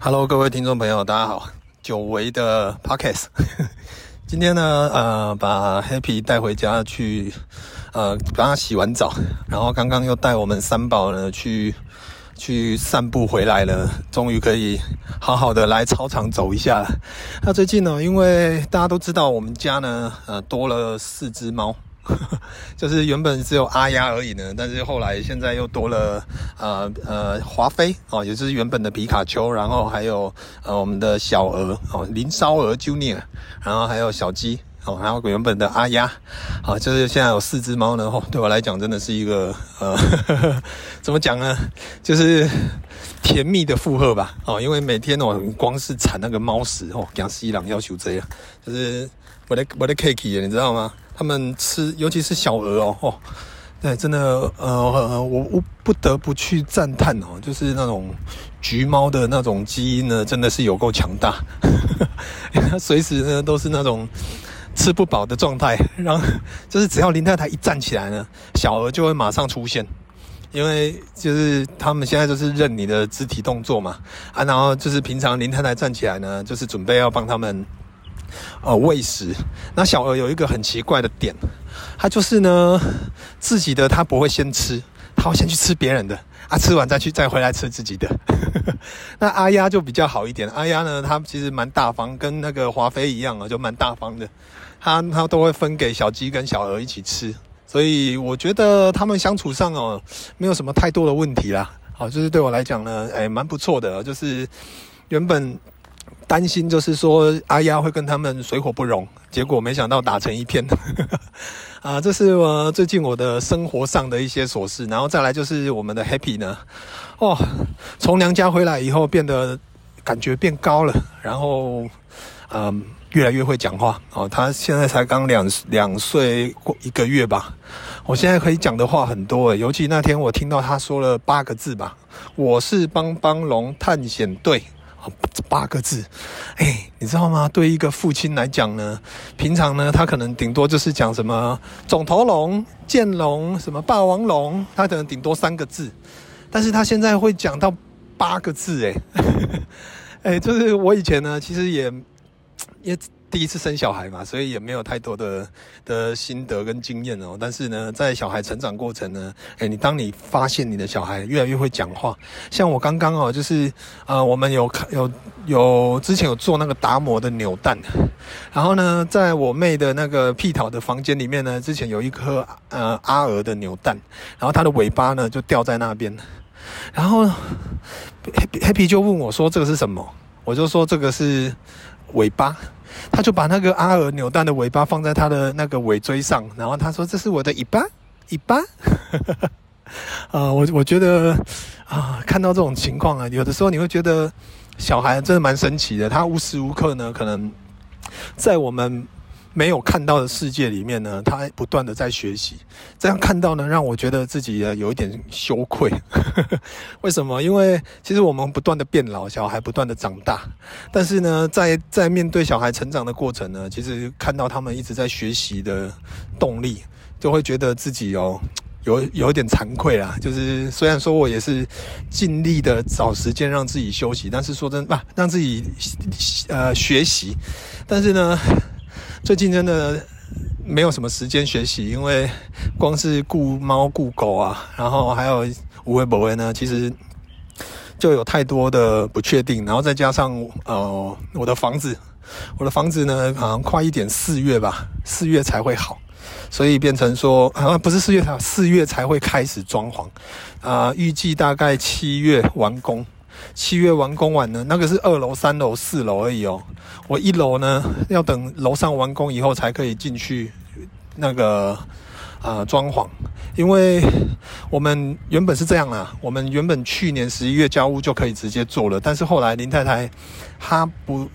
Hello，各位听众朋友，大家好。久违的 Podcast，今天呢，呃，把 Happy 带回家去，呃，帮他洗完澡，然后刚刚又带我们三宝呢去去散步回来了，终于可以好好的来操场走一下了。那最近呢，因为大家都知道我们家呢，呃，多了四只猫。就是原本只有阿鸭而已呢，但是后来现在又多了呃呃华妃哦，也就是原本的皮卡丘，然后还有呃我们的小鹅哦林烧鹅 Junior，然后还有小鸡哦，还有原本的阿鸭，好、就是现在有四只猫呢，哦，对我来讲真的是一个呃呵呵 怎么讲呢，就是甜蜜的负荷吧哦，因为每天我光是铲那个猫屎哦，讲西朗要求这样，就是我的我的 cake 你知道吗？他们吃，尤其是小鹅哦，哦，对，真的，呃，我我不得不去赞叹哦，就是那种橘猫的那种基因呢，真的是有够强大，它 随时呢都是那种吃不饱的状态，然后 就是只要林太太一站起来呢，小鹅就会马上出现，因为就是他们现在就是认你的肢体动作嘛，啊，然后就是平常林太太站起来呢，就是准备要帮他们。呃，喂食。那小鹅有一个很奇怪的点，它就是呢，自己的它不会先吃，它会先去吃别人的，啊，吃完再去再回来吃自己的。那阿丫就比较好一点，阿丫呢，它其实蛮大方，跟那个华妃一样啊，就蛮大方的，它它都会分给小鸡跟小鹅一起吃，所以我觉得他们相处上哦，没有什么太多的问题啦。好，就是对我来讲呢，哎，蛮不错的，就是原本。担心就是说阿丫会跟他们水火不容，结果没想到打成一片。啊，这是我最近我的生活上的一些琐事，然后再来就是我们的 Happy 呢，哦，从娘家回来以后变得感觉变高了，然后嗯，越来越会讲话哦。他现在才刚两两岁过一个月吧，我现在可以讲的话很多诶，尤其那天我听到他说了八个字吧，我是帮帮龙探险队。八个字，哎、你知道吗？对一个父亲来讲呢，平常呢，他可能顶多就是讲什么肿头龙、剑龙、什么霸王龙，他可能顶多三个字，但是他现在会讲到八个字，哎，哎，就是我以前呢，其实也也。第一次生小孩嘛，所以也没有太多的的心得跟经验哦。但是呢，在小孩成长过程呢，诶，你当你发现你的小孩越来越会讲话，像我刚刚哦，就是呃，我们有有有之前有做那个达摩的扭蛋，然后呢，在我妹的那个屁桃的房间里面呢，之前有一颗呃阿鹅的扭蛋，然后它的尾巴呢就掉在那边，然后 Happy Happy 就问我说这个是什么，我就说这个是尾巴。他就把那个阿尔扭蛋的尾巴放在他的那个尾椎上，然后他说：“这是我的尾巴，尾巴。”啊，我我觉得啊，看到这种情况啊，有的时候你会觉得小孩真的蛮神奇的，他无时无刻呢，可能在我们。没有看到的世界里面呢，他不断的在学习。这样看到呢，让我觉得自己有一点羞愧。为什么？因为其实我们不断的变老，小孩不断的长大。但是呢，在在面对小孩成长的过程呢，其实看到他们一直在学习的动力，就会觉得自己哦，有有一点惭愧啦。就是虽然说我也是尽力的找时间让自己休息，但是说真的，让自己呃学习，但是呢。最近真的没有什么时间学习，因为光是顾猫顾狗啊，然后还有无为不为呢，其实就有太多的不确定，然后再加上呃我的房子，我的房子呢好像快一点四月吧，四月才会好，所以变成说、啊、不是四月才四月才会开始装潢，啊、预计大概七月完工。七月完工完呢，那个是二楼、三楼、四楼而已哦。我一楼呢，要等楼上完工以后才可以进去那个呃装潢，因为我们原本是这样啊，我们原本去年十一月交屋就可以直接做了，但是后来林太太她不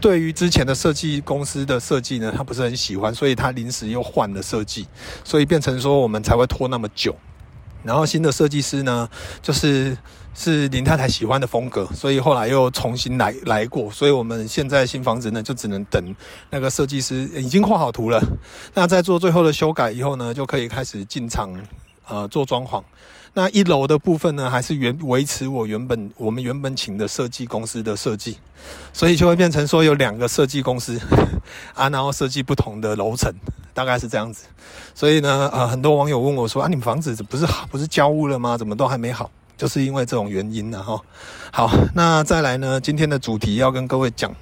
对于之前的设计公司的设计呢，她不是很喜欢，所以她临时又换了设计，所以变成说我们才会拖那么久。然后新的设计师呢，就是是林太太喜欢的风格，所以后来又重新来来过，所以我们现在新房子呢，就只能等那个设计师已经画好图了，那在做最后的修改以后呢，就可以开始进场呃做装潢。那一楼的部分呢，还是原维持我原本我们原本请的设计公司的设计，所以就会变成说有两个设计公司 啊，然后设计不同的楼层。大概是这样子，所以呢，呃，很多网友问我说：“啊，你们房子不是好，不是交屋了吗？怎么都还没好？”就是因为这种原因呢，哈。好，那再来呢，今天的主题要跟各位讲，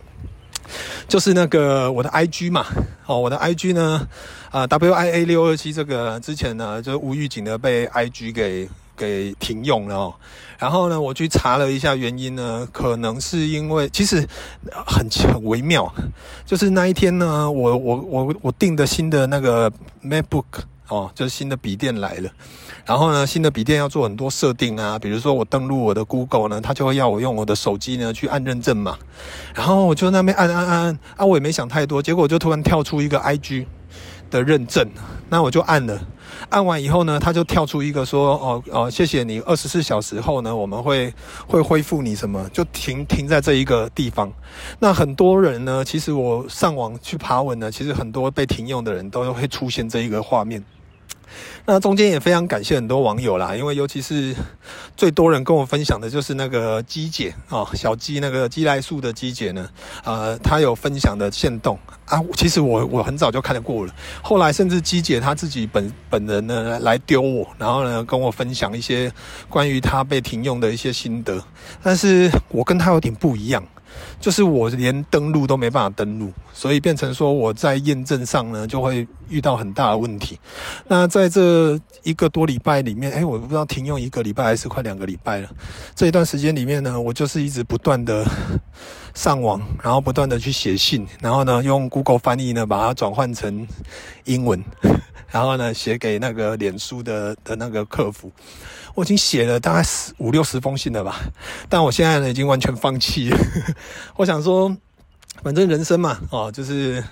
就是那个我的 IG 嘛，哦，我的 IG 呢，啊，WIA 六二七这个之前呢，就是无预警的被 IG 给。给停用了哦，然后呢，我去查了一下原因呢，可能是因为其实很很微妙，就是那一天呢，我我我我订的新的那个 MacBook 哦，就是新的笔电来了，然后呢，新的笔电要做很多设定啊，比如说我登录我的 Google 呢，它就会要我用我的手机呢去按认证嘛，然后我就那边按按按啊，我也没想太多，结果就突然跳出一个 IG 的认证，那我就按了。按完以后呢，他就跳出一个说：“哦哦，谢谢你，二十四小时后呢，我们会会恢复你什么？就停停在这一个地方。那很多人呢，其实我上网去爬文呢，其实很多被停用的人都会出现这一个画面。”那中间也非常感谢很多网友啦，因为尤其是 最多人跟我分享的就是那个鸡姐哦，小鸡那个鸡来素的鸡姐呢，呃，她有分享的线动。啊，其实我我很早就看得过了，后来甚至鸡姐她自己本本人呢来丢我，然后呢跟我分享一些关于她被停用的一些心得，但是我跟她有点不一样。就是我连登录都没办法登录，所以变成说我在验证上呢就会遇到很大的问题。那在这一个多礼拜里面，哎，我不知道停用一个礼拜还是快两个礼拜了。这一段时间里面呢，我就是一直不断的上网，然后不断的去写信，然后呢用 Google 翻译呢把它转换成英文，然后呢写给那个脸书的的那个客服。我已经写了大概十五六十封信了吧，但我现在呢已经完全放弃。我想说，反正人生嘛，哦，就是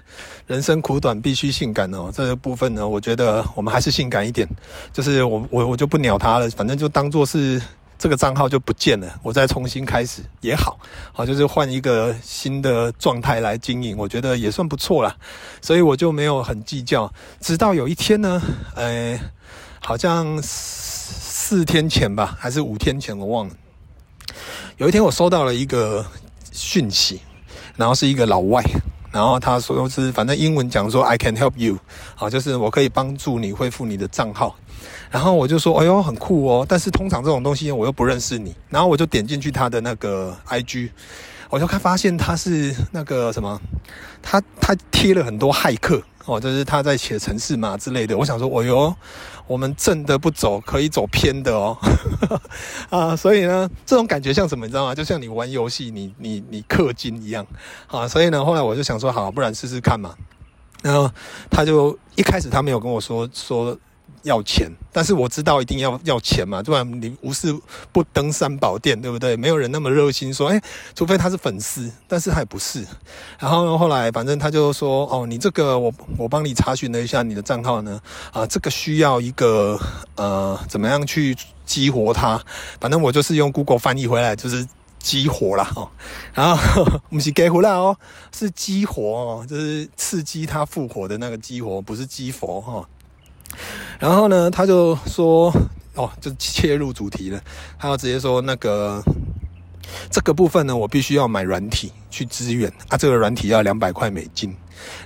人生苦短，必须性感哦。这个部分呢，我觉得我们还是性感一点。就是我我我就不鸟他了，反正就当做是这个账号就不见了，我再重新开始也好，好，就是换一个新的状态来经营，我觉得也算不错啦。所以我就没有很计较。直到有一天呢，呃，好像。四天前吧，还是五天前，我忘了。有一天我收到了一个讯息，然后是一个老外，然后他说是反正英文讲说 I can help you，好，就是我可以帮助你恢复你的账号。然后我就说，哎呦，很酷哦。但是通常这种东西我又不认识你，然后我就点进去他的那个 IG，我就看发现他是那个什么，他他贴了很多骇客。哦，就是他在写程式嘛之类的。我想说，哦哟，我们正的不走，可以走偏的哦。啊，所以呢，这种感觉像什么，你知道吗？就像你玩游戏，你你你氪金一样。啊，所以呢，后来我就想说，好，不然试试看嘛。然后他就一开始他没有跟我说说。要钱，但是我知道一定要要钱嘛，不然你无事不登三宝殿，对不对？没有人那么热心说，哎，除非他是粉丝，但是他也不是。然后，后来反正他就说，哦，你这个我我帮你查询了一下你的账号呢，啊，这个需要一个呃，怎么样去激活它？反正我就是用 Google 翻译回来，就是激活了哦。然后 不是激活了哦，是激活哦，就是刺激它复活的那个激活，不是激活哈。然后呢，他就说，哦，就切入主题了。他要直接说，那个这个部分呢，我必须要买软体去支援啊。这个软体要两百块美金。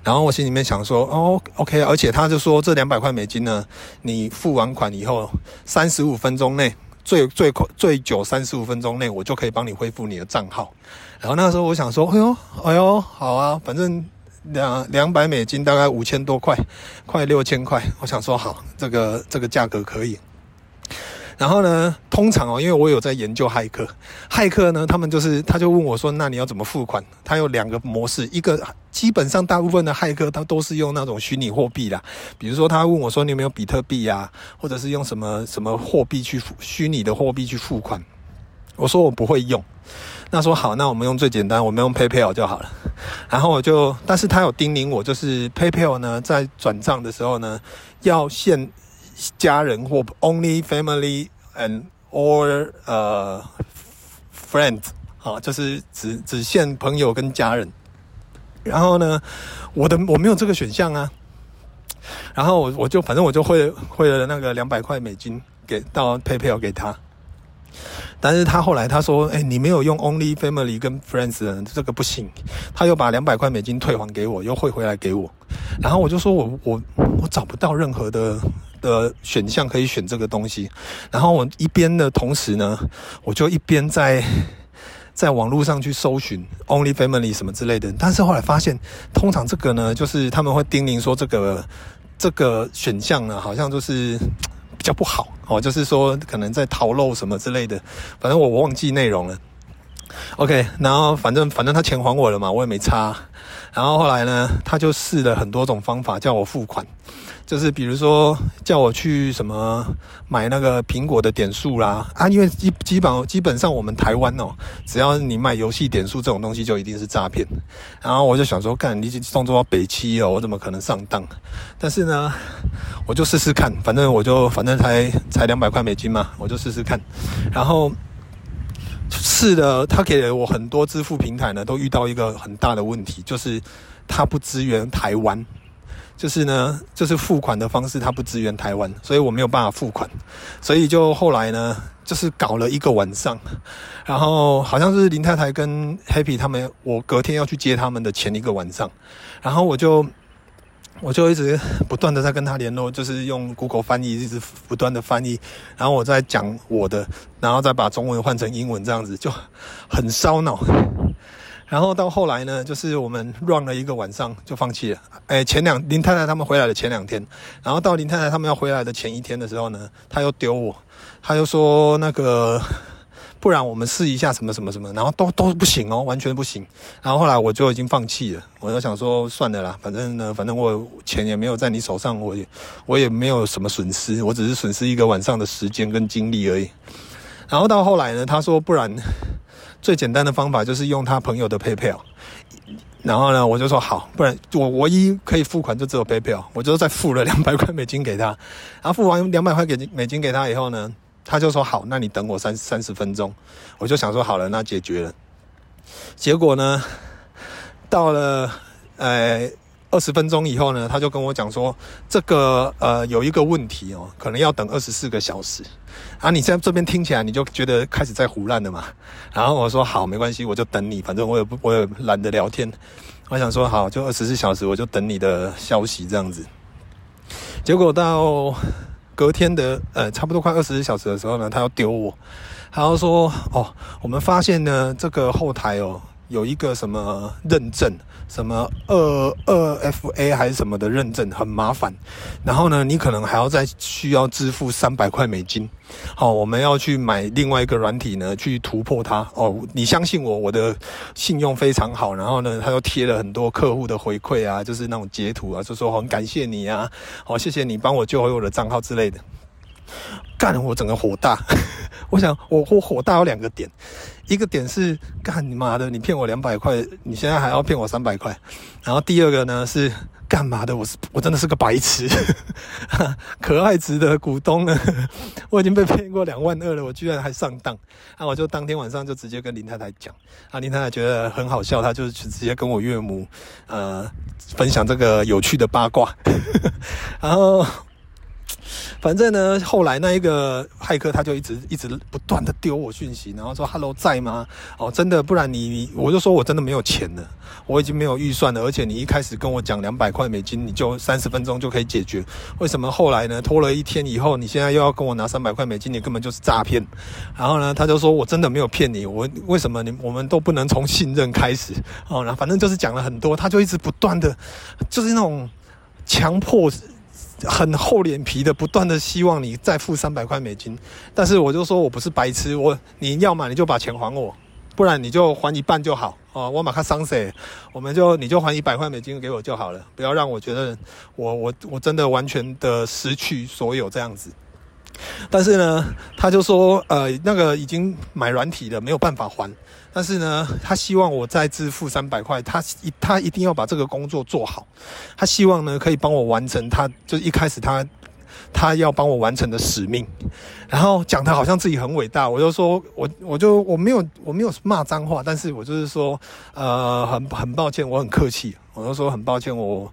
然后我心里面想说，哦，OK。而且他就说，这两百块美金呢，你付完款以后，三十五分钟内，最最快最久三十五分钟内，我就可以帮你恢复你的账号。然后那时候我想说，哎呦，哎呦，好啊，反正。两两百美金大概五千多块，快六千块。我想说好，这个这个价格可以。然后呢，通常哦，因为我有在研究骇客，骇客呢，他们就是他就问我说：“那你要怎么付款？”他有两个模式，一个基本上大部分的骇客他都是用那种虚拟货币啦，比如说他问我说：“你有没有比特币呀？”或者是用什么什么货币去付虚拟的货币去付款？我说我不会用。那说好，那我们用最简单，我们用 PayPal 就好了。然后我就，但是他有叮咛我，就是 PayPal 呢，在转账的时候呢，要限家人或 Only Family。and or 呃、friends 啊，就是只只限朋友跟家人。然后呢，我的我没有这个选项啊。然后我我就反正我就汇汇了那个两百块美金给到 PayPal 给他。但是他后来他说：“哎、你没有用 Only Family 跟 Friends 这个不行。”他又把两百块美金退还给我，又汇回来给我。然后我就说我我我找不到任何的。的选项可以选这个东西，然后我一边的同时呢，我就一边在在网络上去搜寻 Only Family 什么之类的，但是后来发现，通常这个呢，就是他们会叮咛说这个这个选项呢，好像就是比较不好哦，就是说可能在逃漏什么之类的，反正我忘记内容了。OK，然后反正反正他钱还我了嘛，我也没差。然后后来呢，他就试了很多种方法叫我付款。就是比如说叫我去什么买那个苹果的点数啦啊，因为基基本基本上我们台湾哦，只要你买游戏点数这种东西就一定是诈骗。然后我就想说，干你动作到北七哦，我怎么可能上当？但是呢，我就试试看，反正我就反正才才两百块美金嘛，我就试试看。然后是的，他给了我很多支付平台呢，都遇到一个很大的问题，就是他不支援台湾。就是呢，就是付款的方式，他不支援台湾，所以我没有办法付款，所以就后来呢，就是搞了一个晚上，然后好像是林太太跟 Happy 他们，我隔天要去接他们的前一个晚上，然后我就我就一直不断的在跟他联络，就是用 Google 翻译一直不断的翻译，然后我在讲我的，然后再把中文换成英文，这样子就很烧脑。然后到后来呢，就是我们 run 了一个晚上就放弃了。哎，前两林太太他们回来的前两天，然后到林太太他们要回来的前一天的时候呢，他又丢我，他又说那个，不然我们试一下什么什么什么，然后都都不行哦，完全不行。然后后来我就已经放弃了，我就想说算了啦，反正呢，反正我钱也没有在你手上，我也我也没有什么损失，我只是损失一个晚上的时间跟精力而已。然后到后来呢，他说不然。最简单的方法就是用他朋友的 PayPal，然后呢，我就说好，不然我唯一可以付款就只有 PayPal，我就再付了两百块美金给他，然后付完两百块给美金给他以后呢，他就说好，那你等我三三十分钟，我就想说好了，那解决了，结果呢，到了呃。二十分钟以后呢，他就跟我讲说，这个呃有一个问题哦，可能要等二十四个小时。啊，你现在这边听起来你就觉得开始在胡乱了嘛？然后我说好，没关系，我就等你，反正我也不我也懒得聊天。我想说好，就二十四小时，我就等你的消息这样子。结果到隔天的呃差不多快二十四小时的时候呢，他要丢我，他要说哦，我们发现呢这个后台哦。有一个什么认证，什么二二 FA 还是什么的认证，很麻烦。然后呢，你可能还要再需要支付三百块美金。好，我们要去买另外一个软体呢，去突破它。哦，你相信我，我的信用非常好。然后呢，他又贴了很多客户的回馈啊，就是那种截图啊，就说很感谢你啊，好，谢谢你帮我救回我的账号之类的。干，我整个火大。我想，我我火大有两个点。一个点是干你妈的，你骗我两百块，你现在还要骗我三百块。然后第二个呢是干嘛的？我是我真的是个白痴，可爱值的股东呢，我已经被骗过两万二了，我居然还上当。那我就当天晚上就直接跟林太太讲，啊，林太太觉得很好笑，她就直接跟我岳母呃分享这个有趣的八卦，然后。反正呢，后来那一个骇客他就一直一直不断的丢我讯息，然后说 “Hello，在吗？”哦，真的，不然你，我就说我真的没有钱了，我已经没有预算了，而且你一开始跟我讲两百块美金，你就三十分钟就可以解决，为什么后来呢？拖了一天以后，你现在又要跟我拿三百块美金，你根本就是诈骗。然后呢，他就说我真的没有骗你，我为什么你我们都不能从信任开始？哦，然后反正就是讲了很多，他就一直不断的，就是那种强迫。很厚脸皮的，不断的希望你再付三百块美金。但是我就说我不是白痴，我你要么你就把钱还我，不然你就还一半就好哦。我马上伤谁，我们就你就还一百块美金给我就好了，不要让我觉得我我我真的完全的失去所有这样子。但是呢，他就说，呃，那个已经买软体了，没有办法还。但是呢，他希望我再支付三百块，他一他一定要把这个工作做好。他希望呢，可以帮我完成他，他就一开始他他要帮我完成的使命。然后讲的好像自己很伟大，我就说，我我就我没有我没有骂脏话，但是我就是说，呃，很很抱歉，我很客气，我就说很抱歉，我。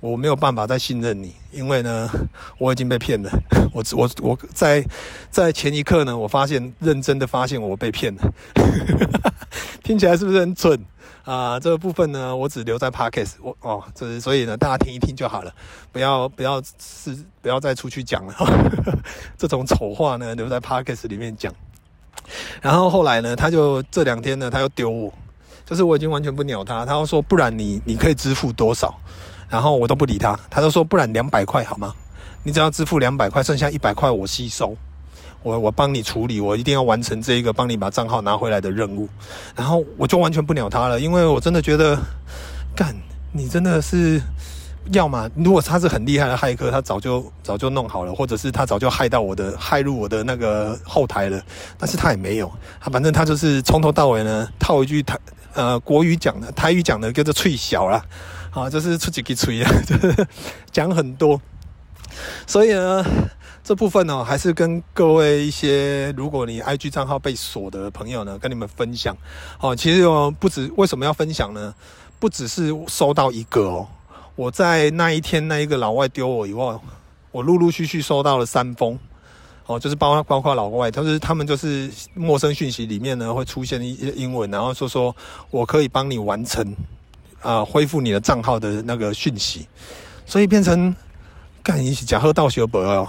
我没有办法再信任你，因为呢，我已经被骗了。我我我在在前一刻呢，我发现认真的发现我被骗了，听起来是不是很蠢啊？呃，这个部分呢，我只留在 Podcast。我哦，这是所以呢，大家听一听就好了，不要不要是不要再出去讲了。这种丑话呢，留在 Podcast 里面讲。然后后来呢，他就这两天呢，他又丢我，就是我已经完全不鸟他。他又说，不然你你可以支付多少？然后我都不理他，他就说，不然两百块好吗？你只要支付两百块，剩下一百块我吸收，我我帮你处理，我一定要完成这一个帮你把账号拿回来的任务。然后我就完全不鸟他了，因为我真的觉得，干，你真的是，要么如果他是很厉害的骇客，他早就早就弄好了，或者是他早就害到我的害入我的那个后台了，但是他也没有，他反正他就是从头到尾呢套一句台呃国语讲的台语讲的叫做脆小啦。啊，就是出几个吹啊，就是讲很多，所以呢，这部分呢、哦，还是跟各位一些，如果你 IG 账号被锁的朋友呢，跟你们分享。哦，其实哦，不止为什么要分享呢？不只是收到一个哦，我在那一天那一个老外丢我以后，我陆陆续续收到了三封。哦，就是包括包括老外，他是他们就是陌生讯息里面呢会出现一些英文，然后说说我可以帮你完成。啊、恢复你的账号的那个讯息，所以变成干一起假喝道学博哦，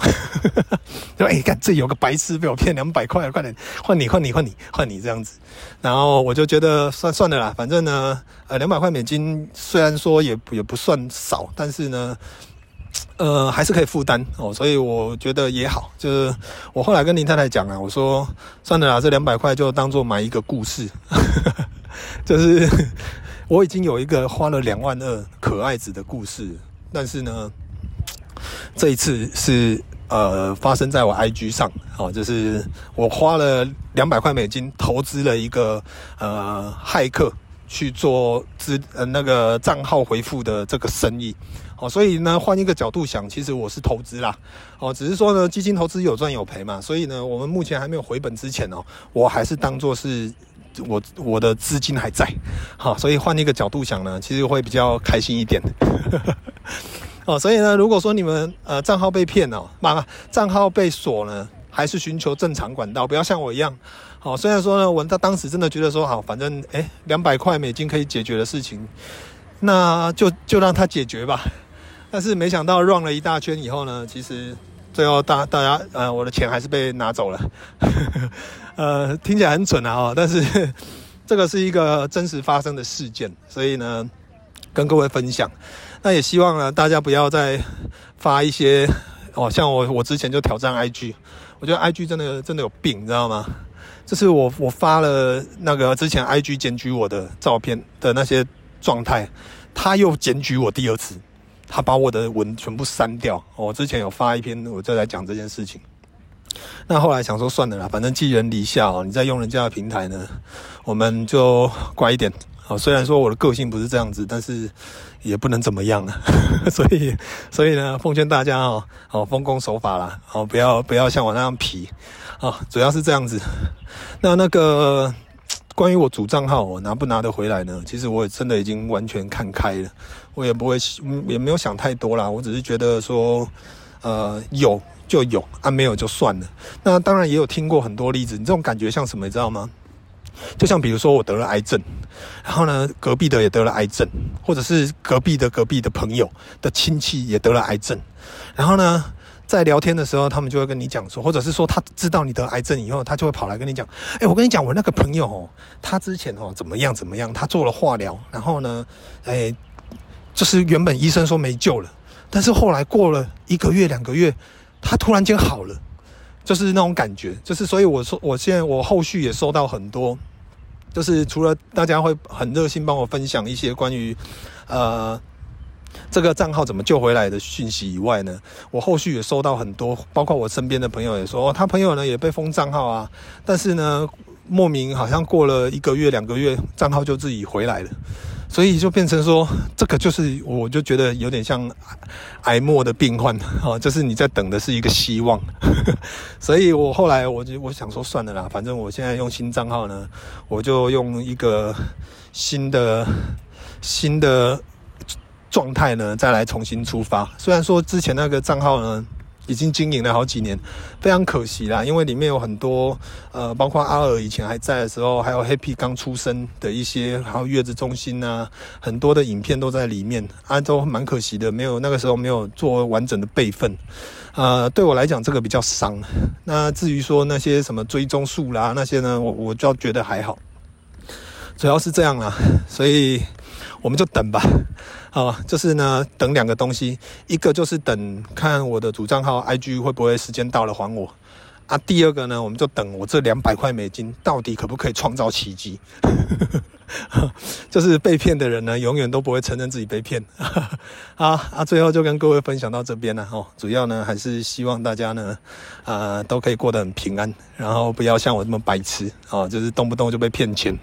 就哎干这有个白痴被我骗两百块，快点换你换你换你换你这样子，然后我就觉得算算了啦，反正呢，呃两百块美金虽然说也也不算少，但是呢，呃还是可以负担哦，所以我觉得也好，就是我后来跟林太太讲啊，我说算了啦，这两百块就当做买一个故事，就是。我已经有一个花了两万二可爱子的故事，但是呢，这一次是呃发生在我 IG 上，哦，就是我花了两百块美金投资了一个呃骇客去做资呃那个账号回复的这个生意，哦，所以呢换一个角度想，其实我是投资啦，哦，只是说呢基金投资有赚有赔嘛，所以呢我们目前还没有回本之前哦，我还是当做是。我我的资金还在，好，所以换一个角度想呢，其实会比较开心一点。哦，所以呢，如果说你们呃账号被骗哦，妈账号被锁呢，还是寻求正常管道，不要像我一样。好，虽然说呢，我他当时真的觉得说好，反正诶两百块美金可以解决的事情，那就就让他解决吧。但是没想到转了一大圈以后呢，其实。最后大大家呃，我的钱还是被拿走了，呵 呵呃，听起来很蠢啊，但是这个是一个真实发生的事件，所以呢，跟各位分享。那也希望呢，大家不要再发一些哦，像我我之前就挑战 IG，我觉得 IG 真的真的有病，你知道吗？就是我我发了那个之前 IG 检举我的照片的那些状态，他又检举我第二次。他把我的文全部删掉。我之前有发一篇，我就来讲这件事情。那后来想说算了啦，反正寄人篱下哦，你在用人家的平台呢，我们就乖一点。哦，虽然说我的个性不是这样子，但是也不能怎么样啊。所以，所以呢，奉劝大家哦，哦，奉公守法啦，哦，不要不要像我那样皮。哦，主要是这样子。那那个。关于我主账号我拿不拿得回来呢？其实我也真的已经完全看开了，我也不会，也没有想太多啦。我只是觉得说，呃，有就有啊，没有就算了。那当然也有听过很多例子，你这种感觉像什么？你知道吗？就像比如说我得了癌症，然后呢，隔壁的也得了癌症，或者是隔壁的隔壁的朋友的亲戚也得了癌症，然后呢，在聊天的时候，他们就会跟你讲说，或者是说他知道你得癌症以后，他就会跑来跟你讲，哎，我跟你讲，我那个朋友哦，他之前哦怎么样怎么样，他做了化疗，然后呢，哎，就是原本医生说没救了，但是后来过了一个月、两个月，他突然间好了，就是那种感觉，就是所以我说，我现在我后续也收到很多，就是除了大家会很热心帮我分享一些关于呃这个账号怎么救回来的讯息以外呢，我后续也收到很多，包括我身边的朋友也说，哦，他朋友呢也被封账号啊，但是呢莫名好像过了一个月、两个月，账号就自己回来了。所以就变成说，这个就是，我就觉得有点像癌末的病患啊，就是你在等的是一个希望。所以我后来我就我想说算了啦，反正我现在用新账号呢，我就用一个新的新的状态呢，再来重新出发。虽然说之前那个账号呢。已经经营了好几年，非常可惜啦，因为里面有很多呃，包括阿尔以前还在的时候，还有 Happy 刚出生的一些，还有月子中心啊，很多的影片都在里面，啊，都蛮可惜的，没有那个时候没有做完整的备份，呃，对我来讲这个比较伤。那至于说那些什么追踪数啦那些呢，我我就觉得还好，主要是这样啦，所以我们就等吧。好，就是呢，等两个东西，一个就是等看我的主账号 IG 会不会时间到了还我啊。第二个呢，我们就等我这两百块美金到底可不可以创造奇迹。就是被骗的人呢，永远都不会承认自己被骗。好啊，最后就跟各位分享到这边了哦。主要呢，还是希望大家呢，啊，都可以过得很平安，然后不要像我这么白痴哦，就是动不动就被骗钱。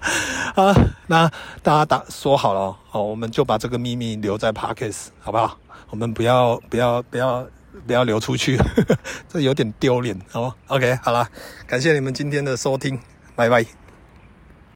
啊，那大家打说好了哦，我们就把这个秘密留在 Parkes，好不好？我们不要不要不要不要流出去，这有点丢脸哦。OK，好了，感谢你们今天的收听，拜拜。